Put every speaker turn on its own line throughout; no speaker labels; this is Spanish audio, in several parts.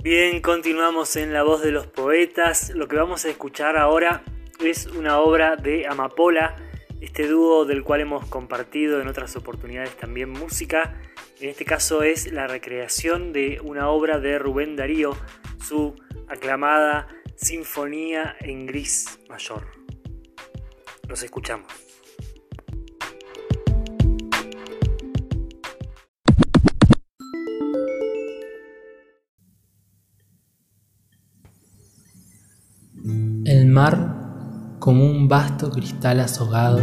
Bien, continuamos en La Voz de los Poetas. Lo que vamos a escuchar ahora es una obra de Amapola, este dúo del cual hemos compartido en otras oportunidades también música. En este caso es la recreación de una obra de Rubén Darío, su aclamada Sinfonía en Gris Mayor. Los escuchamos.
Mar, como un vasto cristal azogado,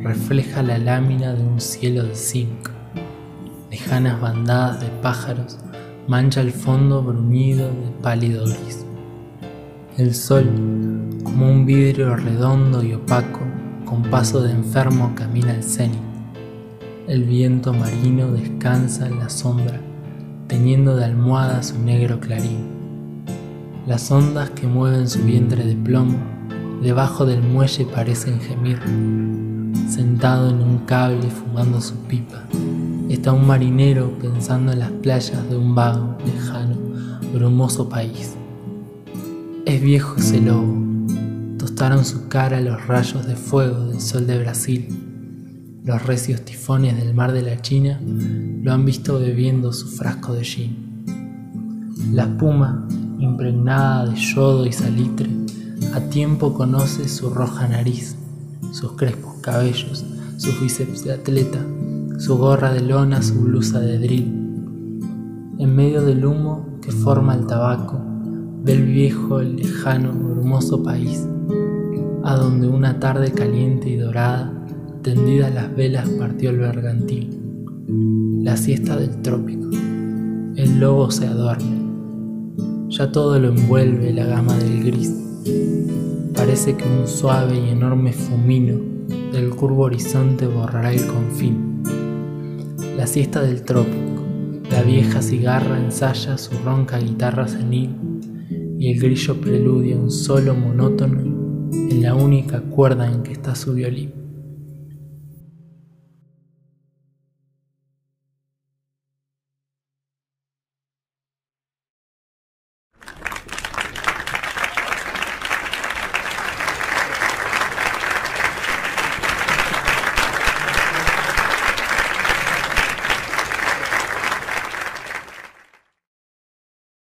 refleja la lámina de un cielo de zinc. Lejanas bandadas de pájaros mancha el fondo bruñido de pálido gris. El sol, como un vidrio redondo y opaco, con paso de enfermo camina al cenit. El viento marino descansa en la sombra, teñiendo de almohada su negro clarín las ondas que mueven su vientre de plomo debajo del muelle parecen gemir. Sentado en un cable fumando su pipa, está un marinero pensando en las playas de un vago, lejano, brumoso país. Es viejo ese lobo, tostaron su cara los rayos de fuego del sol de Brasil. Los recios tifones del mar de la China lo han visto bebiendo su frasco de gin. La espuma impregnada de yodo y salitre, a tiempo conoce su roja nariz, sus crespos cabellos, sus bíceps de atleta, su gorra de lona, su blusa de drill. En medio del humo que forma el tabaco, ve el viejo, el lejano, hermoso país, a donde una tarde caliente y dorada, tendida las velas, partió el bergantín. La siesta del trópico. El lobo se adorme ya todo lo envuelve la gama del gris. Parece que un suave y enorme fumino del curvo horizonte borrará el confín. La siesta del trópico, la vieja cigarra ensaya su ronca guitarra senil y el grillo preludia un solo monótono en la única cuerda en que está su violín.